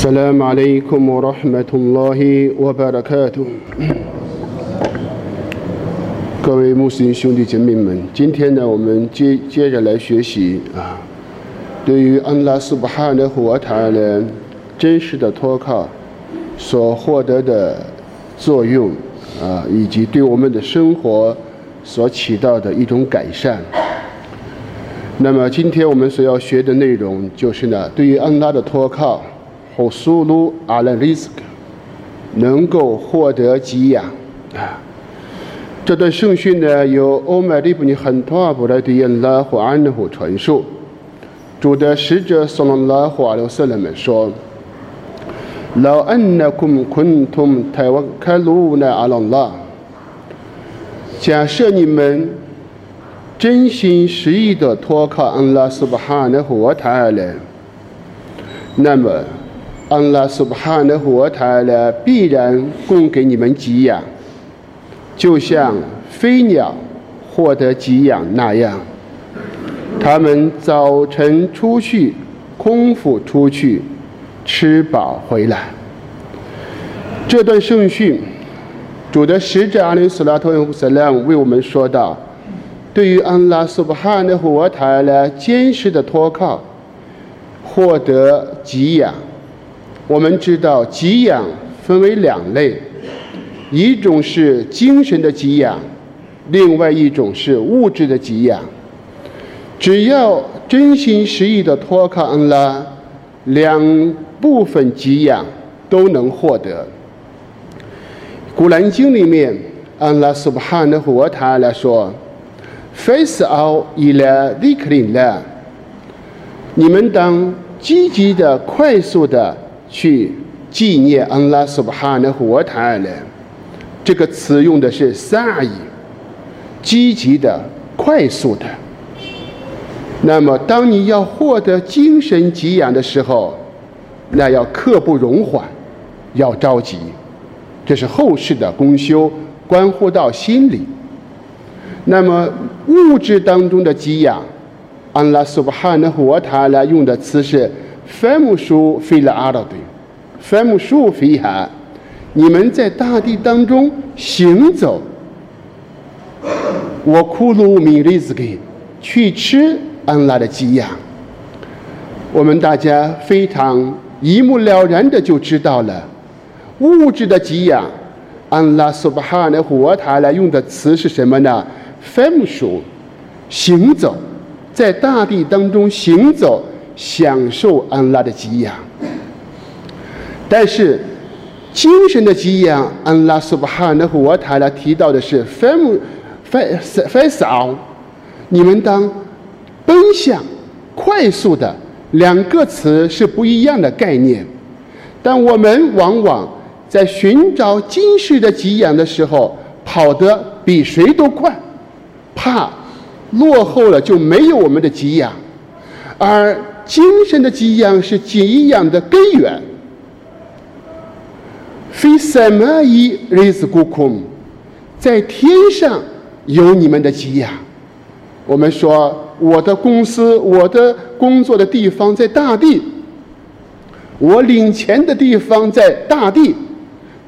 السلام عليكم ورحمة الله وبركاته。各位穆斯林兄弟姐妹们，今天呢，我们接接着来学习啊，对于安拉苏巴哈的和塔的真实的托靠所获得的作用啊，以及对我们的生活所起到的一种改善。那么，今天我们所要学的内容就是呢，对于安拉的托靠。 和苏鲁阿拉里斯克能够获得给养啊！这段圣训呢，由欧麦利布尼很多阿布莱迪恩拉和安德虎传述。主的使者索隆拉和阿留瑟人们说：“老恩那昆昆通台湾开路那阿朗拉，假设你们真心实意的托靠安拉苏巴哈那和塔尔人，那么。”安拉苏巴哈的活台呢，必然供给你们给养，就像飞鸟获得给养那样。他们早晨出去，空腹出去，吃饱回来。这段圣训，主的使者阿里斯拉托恩萨拉姆为我们说道：对于安拉苏巴哈的活台呢，坚实的托靠，获得给养。我们知道，给养分为两类，一种是精神的给养，另外一种是物质的给养。只要真心实意的托靠安拉，两部分给养都能获得。古兰经里面，安拉苏巴哈的和他来说：“Face out ila dikrillah。”你们当积极的、快速的。去纪念安拉苏巴哈的活塔呢？这个词用的是萨伊，积极的、快速的。那么，当你要获得精神给养的时候，那要刻不容缓，要着急。这是后世的功修，关乎到心理。那么，物质当中的给养，安拉苏巴哈的活塔呢？用的词是。凡木书飞了阿拉对，凡木书飞哈，你们在大地当中行走，我库鲁米利斯给去吃安拉的给养。我们大家非常一目了然的就知道了，物质的给养，安拉苏巴哈的活塔来用的词是什么呢？凡木书，行走，在大地当中行走。享受安拉的给养，但是精神的给养，安拉苏巴哈那和我塔拉提到的是 “fam f f a 你们当奔向快速的两个词是不一样的概念，但我们往往在寻找精神的给养的时候跑得比谁都快，怕落后了就没有我们的给养，而。精神的给养是给养的根源。非什么一日子孤空，在天上有你们的给养。我们说，我的公司、我的工作的地方在大地，我领钱的地方在大地。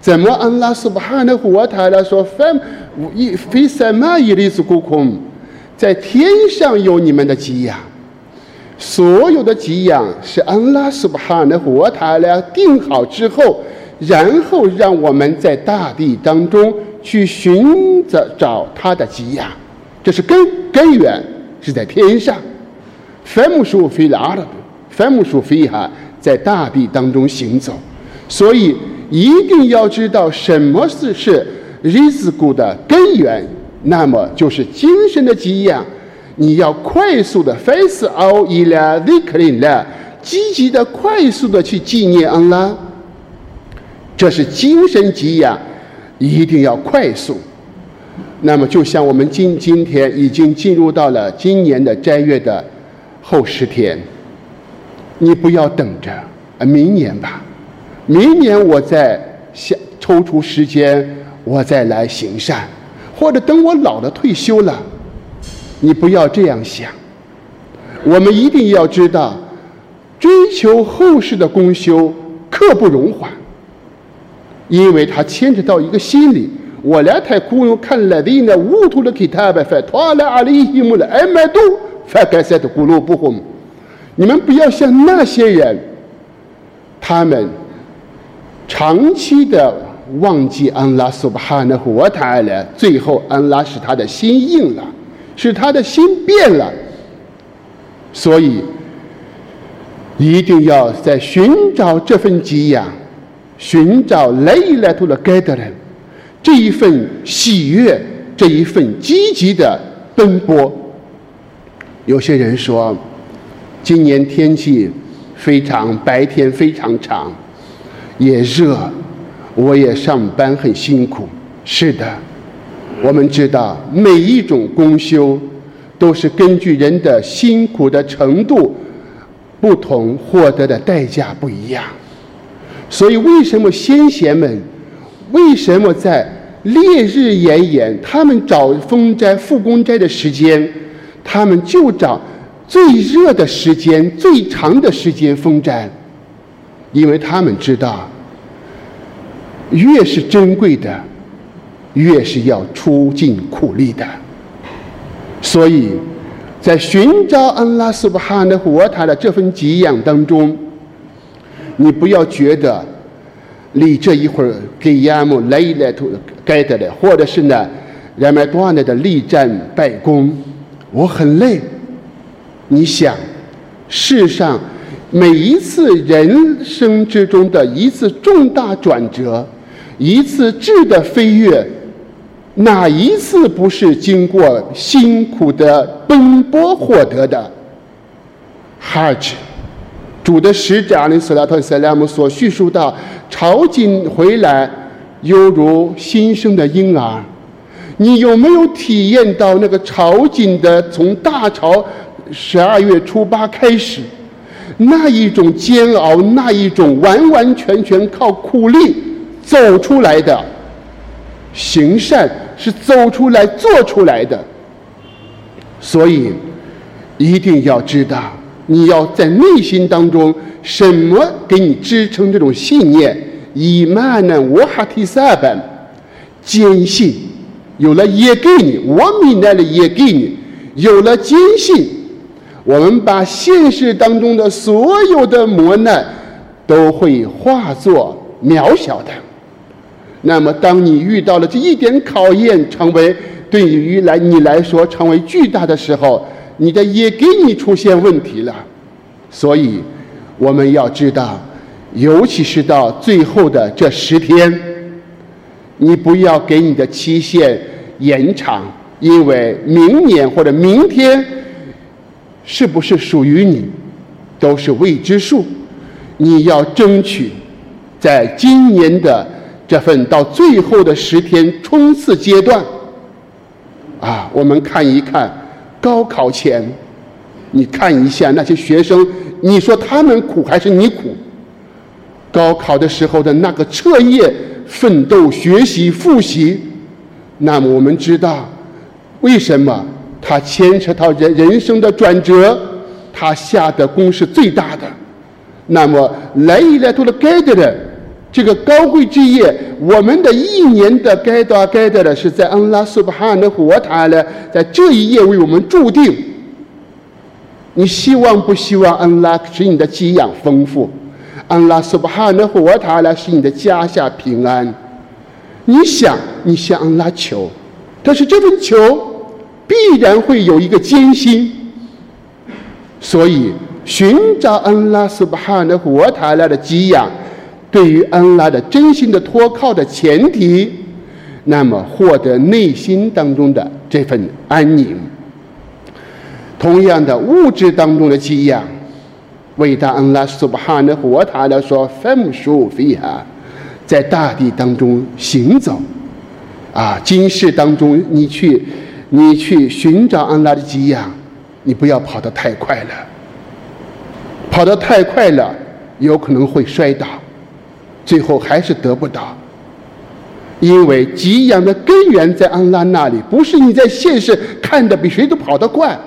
怎么安拉苏巴哈的活塔来说，非一非什么一日子孤空，在天上有你们的给养。所有的给养是安拉苏巴哈的活塔来定好之后，然后让我们在大地当中去寻找找他的给养，这是根根源是在天上。凡木属非拉的，凡木属非哈在大地当中行走，所以一定要知道什么是是日子谷的根源，那么就是精神的给养。你要快速的 face out 伊拉 declare 了，积极的、快速的去纪念安拉，这是精神给养，一定要快速。那么，就像我们今今天已经进入到了今年的斋月的后十天，你不要等着，明年吧，明年我再想抽出时间，我再来行善，或者等我老了退休了。你不要这样想，我们一定要知道，追求后世的功修刻不容缓，因为它牵扯到一个心理。我来太苦用看了的呢，乌图的给他吧，发托了阿里伊木了，艾麦多发该塞的咕噜不红。你们不要像那些人，他们长期的忘记安拉苏巴哈纳胡塔了，最后安拉使他的心硬了，使他的心变了，所以一定要在寻找这份给养，寻找来来图的该的人。这一份喜悦，这一份积极的奔波。有些人说，今年天气非常白天非常长，也热，我也上班很辛苦。是的，我们知道每一种公休都是根据人的辛苦的程度不同，获得的代价不一样。所以，为什么先贤们？为什么在烈日炎炎，他们找封斋、复工斋的时间，他们就找最热的时间、最长的时间封斋？因为他们知道，越是珍贵的，越是要出尽苦力的。所以，在寻找安拉苏巴哈的活塔的这份给养当中，你不要觉得。你这一会儿给亚木来来图该得的，或者是呢，人们断了的力战败功，我很累。你想，世上每一次人生之中的一次重大转折，一次质的飞跃，哪一次不是经过辛苦的奔波获得的？Hajj，主的使者阿里斯拉特塞拉姆所叙述到。朝觐回来，犹如新生的婴儿。你有没有体验到那个朝觐的？从大朝十二月初八开始，那一种煎熬，那一种完完全全靠苦力走出来的行善，是走出来做出来的。所以，一定要知道，你要在内心当中。什么给你支撑这种信念？以曼呢？我哈提萨班，坚信有了也给你，我明白了也给你，有了坚信，我们把现实当中的所有的磨难都会化作渺小的。那么，当你遇到了这一点考验，成为对于来你来说成为巨大的时候，你的也给你出现问题了，所以。我们要知道，尤其是到最后的这十天，你不要给你的期限延长，因为明年或者明天是不是属于你，都是未知数。你要争取在今年的这份到最后的十天冲刺阶段，啊，我们看一看高考前，你看一下那些学生。你说他们苦还是你苦？高考的时候的那个彻夜奋斗、学习、复习，那么我们知道，为什么他牵扯到人人生的转折，他下的功是最大的。那么来一来到了该得的这个高贵之夜，我们的一年的该到该得的是在安拉苏巴哈的活塔呢，在这一夜为我们注定。你希望不希望安拉使你的给养丰富？安拉苏巴哈的活塔来使你的家下平安？你想，你向安拉求，但是这份求必然会有一个艰辛。所以，寻找安拉苏巴哈的活塔来的给养，对于安拉的真心的托靠的前提，那么获得内心当中的这份安宁。同样的物质当中的给养，伟大安拉苏巴哈的活塔来说，分属非哈，在大地当中行走，啊，今世当中你去，你去寻找安拉的给养，你不要跑得太快了，跑得太快了，有可能会摔倒，最后还是得不到，因为给养的根源在安拉那里，不是你在现世看的比谁都跑得快。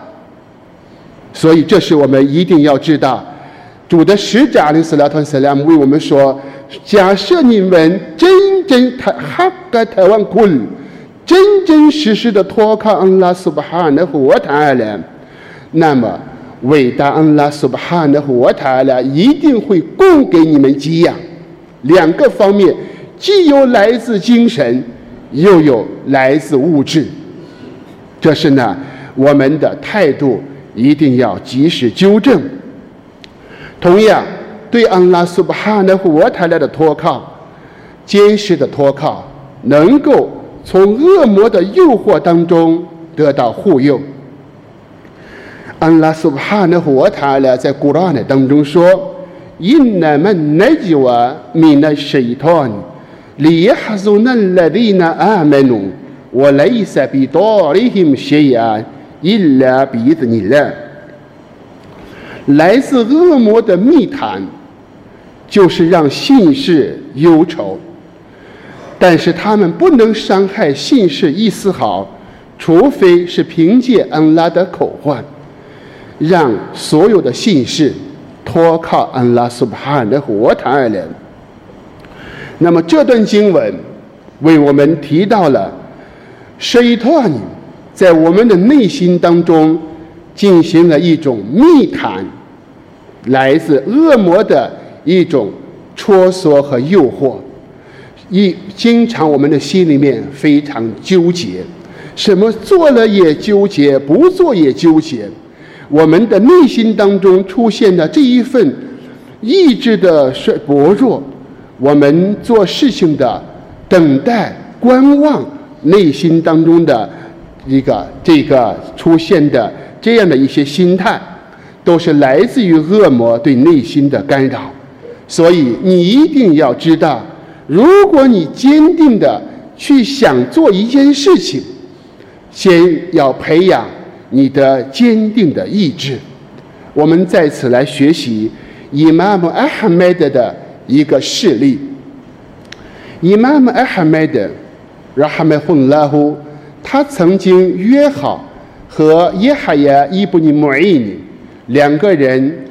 所以，这是我们一定要知道，主的使者阿里斯拉特斯拉姆为我们说：假设你们真真他哈格台湾滚真真实实的托靠安拉苏巴哈的活台了，那么伟大安拉苏巴哈的活台了一定会供给你们给养。两个方面，既有来自精神，又有来自物质。这是呢，我们的态度一定要及时纠正。同样，对安拉苏巴哈的活塔来的托靠，坚实的托靠，能够从恶魔的诱惑当中得到护佑。安拉苏巴哈的活塔来在古兰当中说。إنما النجوى من الشيطان ليحزن الذين آمنوا وليس بضارهم شيئا إلا بإذن الله 来自恶魔的密谈，就是让信士忧愁，但是他们不能伤害信士一丝毫，除非是凭借安拉的口唤，让所有的信士。 托靠安拉苏巴汗的活塔而来。那么这段经文为我们提到了水托尼在我们的内心当中进行了一种密谈，来自恶魔的一种戳索和诱惑，一经常我们的心里面非常纠结，什么做了也纠结，不做也纠结。我们的内心当中出现的这一份意志的衰薄弱，我们做事情的等待、观望，内心当中的一个这个出现的这样的一些心态，都是来自于恶魔对内心的干扰。所以你一定要知道，如果你坚定的去想做一件事情，先要培养。你的坚定的意志，我们在此来学习伊玛目阿哈迈德的一个事例。伊玛目阿哈迈德，拉哈迈混拉呼，他曾经约好和耶哈亚伊布尼穆伊尼两个人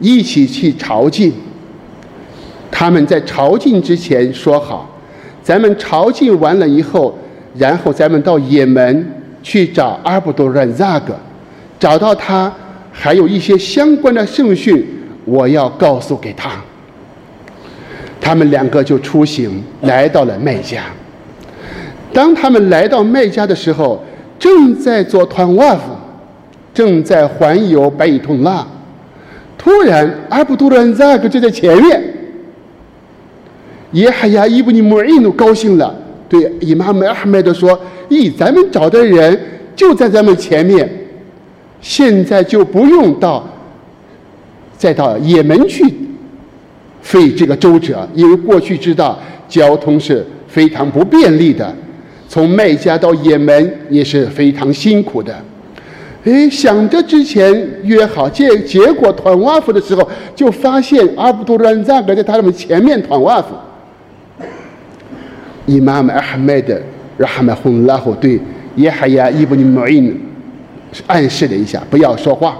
一起去朝觐。他们在朝觐之前说好，咱们朝觐完了以后，然后咱们到也门。去找阿卜杜兰扎格，找到他，还有一些相关的圣训，我要告诉给他。他们两个就出行来到了麦加。当他们来到麦加的时候，正在做团瓦夫，正在环游白伊通拉。突然，阿卜杜兰扎格就在前面。耶海亚伊布尼穆伊努高兴了，对伊玛目阿哈迈德说。咦，咱们找的人就在咱们前面，现在就不用到再到也门去费这个周折，因为过去知道交通是非常不便利的，从麦加到也门也是非常辛苦的。哎，想着之前约好，结结果团瓦夫的时候，就发现阿卜杜兰扎格在他们前面团瓦夫，伊玛目阿哈迈德。让哈曼洪拉后对耶海亚伊布尼穆伊暗示了一下，不要说话。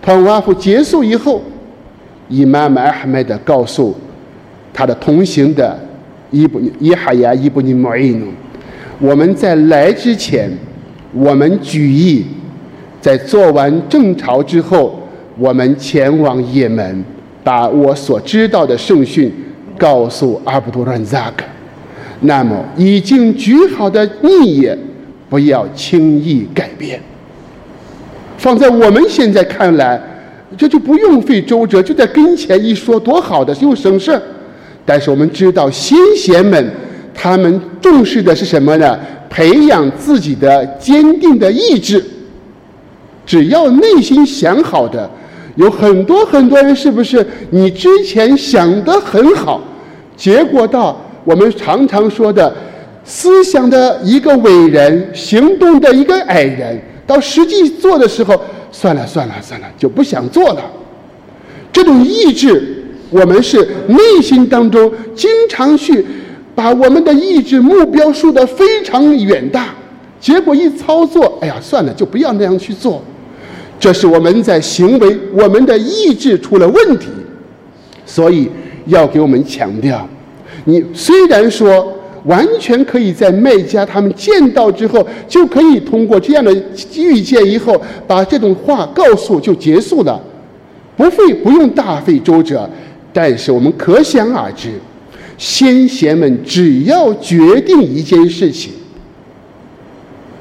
团瓦夫结束以后，伊玛目阿哈迈德告诉他的同行的伊布耶海亚伊布尼穆伊努，我们在来之前，我们举意在做完正朝之后，我们前往也门，把我所知道的圣训告诉阿卜杜兰扎克。那么，已经举好的逆也，不要轻易改变。放在我们现在看来，这就不用费周折，就在跟前一说，多好的，又省事但是我们知道，先贤们他们重视的是什么呢？培养自己的坚定的意志。只要内心想好的，有很多很多人，是不是？你之前想的很好，结果到。我们常常说的，思想的一个伟人，行动的一个矮人，到实际做的时候，算了算了算了，就不想做了。这种意志，我们是内心当中经常去把我们的意志目标树得非常远大，结果一操作，哎呀，算了，就不要那样去做。这是我们在行为，我们的意志出了问题，所以要给我们强调。你虽然说完全可以在卖家他们见到之后，就可以通过这样的遇见以后，把这种话告诉就结束了，不费不用大费周折。但是我们可想而知，先贤们只要决定一件事情，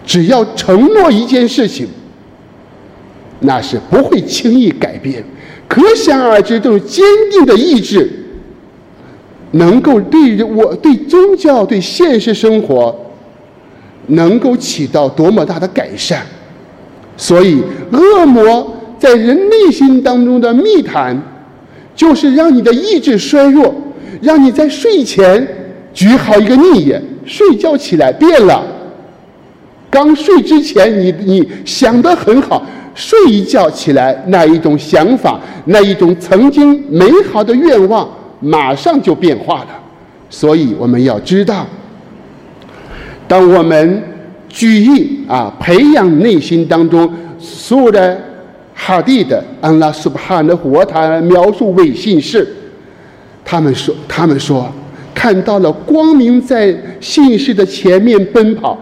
只要承诺一件事情。那是不会轻易改变，可想而知，这种坚定的意志，能够对我对宗教、对现实生活，能够起到多么大的改善。所以，恶魔在人内心当中的密谈，就是让你的意志衰弱，让你在睡前举好一个逆眼，睡觉起来变了。刚睡之前，你你想的很好。睡一觉起来，那一种想法，那一种曾经美好的愿望，马上就变化了。所以我们要知道，当我们举意啊培养内心当中所有的哈蒂的安拉苏巴哈的活他描述伪信士，他们说，他们说看到了光明在信士的前面奔跑。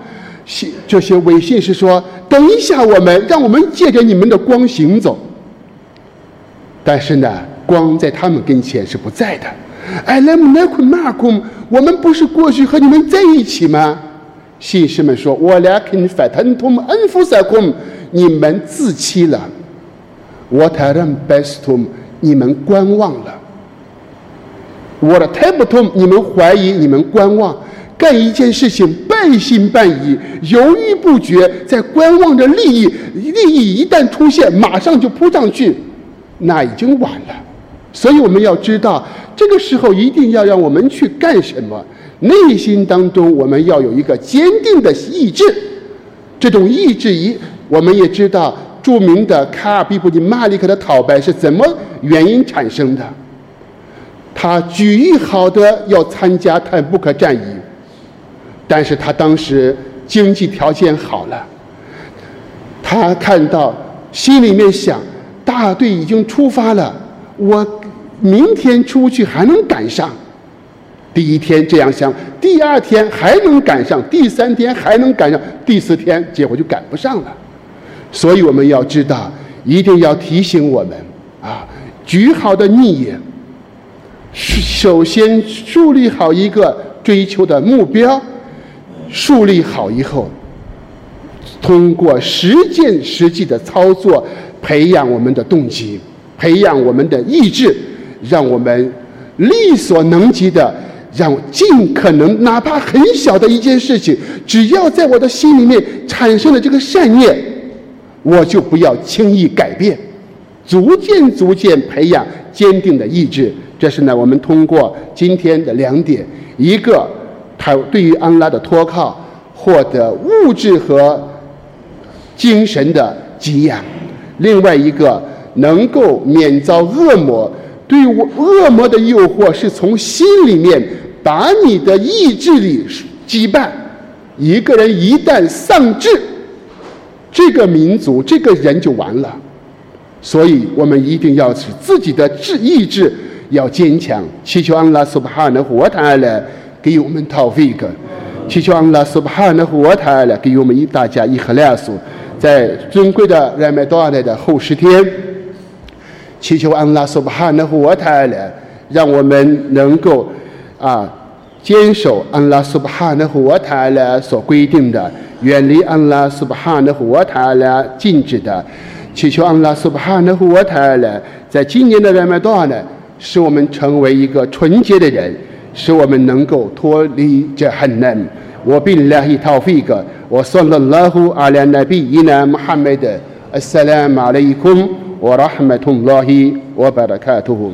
信这些伪信士说。等一下，我们让我们借着你们的光行走。但是呢，光在他们跟前是不在的。哎，来姆奈库马库，我们不是过去和你们在一起吗？信士们说：“我俩肯法腾通恩福萨库，你们自欺了。我塔让贝斯图，你们观望了。我的泰不通，你们怀疑，你们观望。”干一件事情半信半疑、犹豫不决，在观望着利益，利益一旦出现，马上就扑上去，那已经晚了。所以我们要知道，这个时候一定要让我们去干什么？内心当中我们要有一个坚定的意志。这种意志一，我们也知道，著名的卡尔比布尼马利克的讨白是怎么原因产生的？他举意好的要参加坦布克战役。但是他当时经济条件好了，他看到心里面想，大队已经出发了，我明天出去还能赶上。第一天这样想，第二天还能赶上，第三天还能赶上，第四天结果就赶不上了。所以我们要知道，一定要提醒我们啊，举好的逆言，首先树立好一个追求的目标。树立好以后，通过实践实际的操作，培养我们的动机，培养我们的意志，让我们力所能及的，让尽可能哪怕很小的一件事情，只要在我的心里面产生了这个善念，我就不要轻易改变，逐渐逐渐培养坚定的意志。这是呢，我们通过今天的两点，一个。他对于安拉的托靠，获得物质和精神的给养；另外一个能够免遭恶魔对我恶魔的诱惑，是从心里面把你的意志力羁绊。一个人一旦丧志，这个民族这个人就完了。所以我们一定要使自己的志意志要坚强，祈求安拉苏巴哈的活他来。给我们讨回一个，祈求安拉苏巴哈的活台来给我们一大家一和两数，在尊贵的热麦多来的后十天，祈求安拉苏巴哈那和瓦塔勒，让我们能够啊坚守安拉苏巴哈那和瓦塔勒所规定的，远离安拉苏巴哈那和瓦塔勒禁止的。祈求安拉苏巴哈那和瓦塔勒，在今年的 Ramadan 呢，使我们成为一个纯洁的人，使我们能够脱离这很难。我并拉伊塔菲格，我算了拉胡阿拉纳比伊纳穆罕默德，阿萨拉马勒伊库姆。了拉胡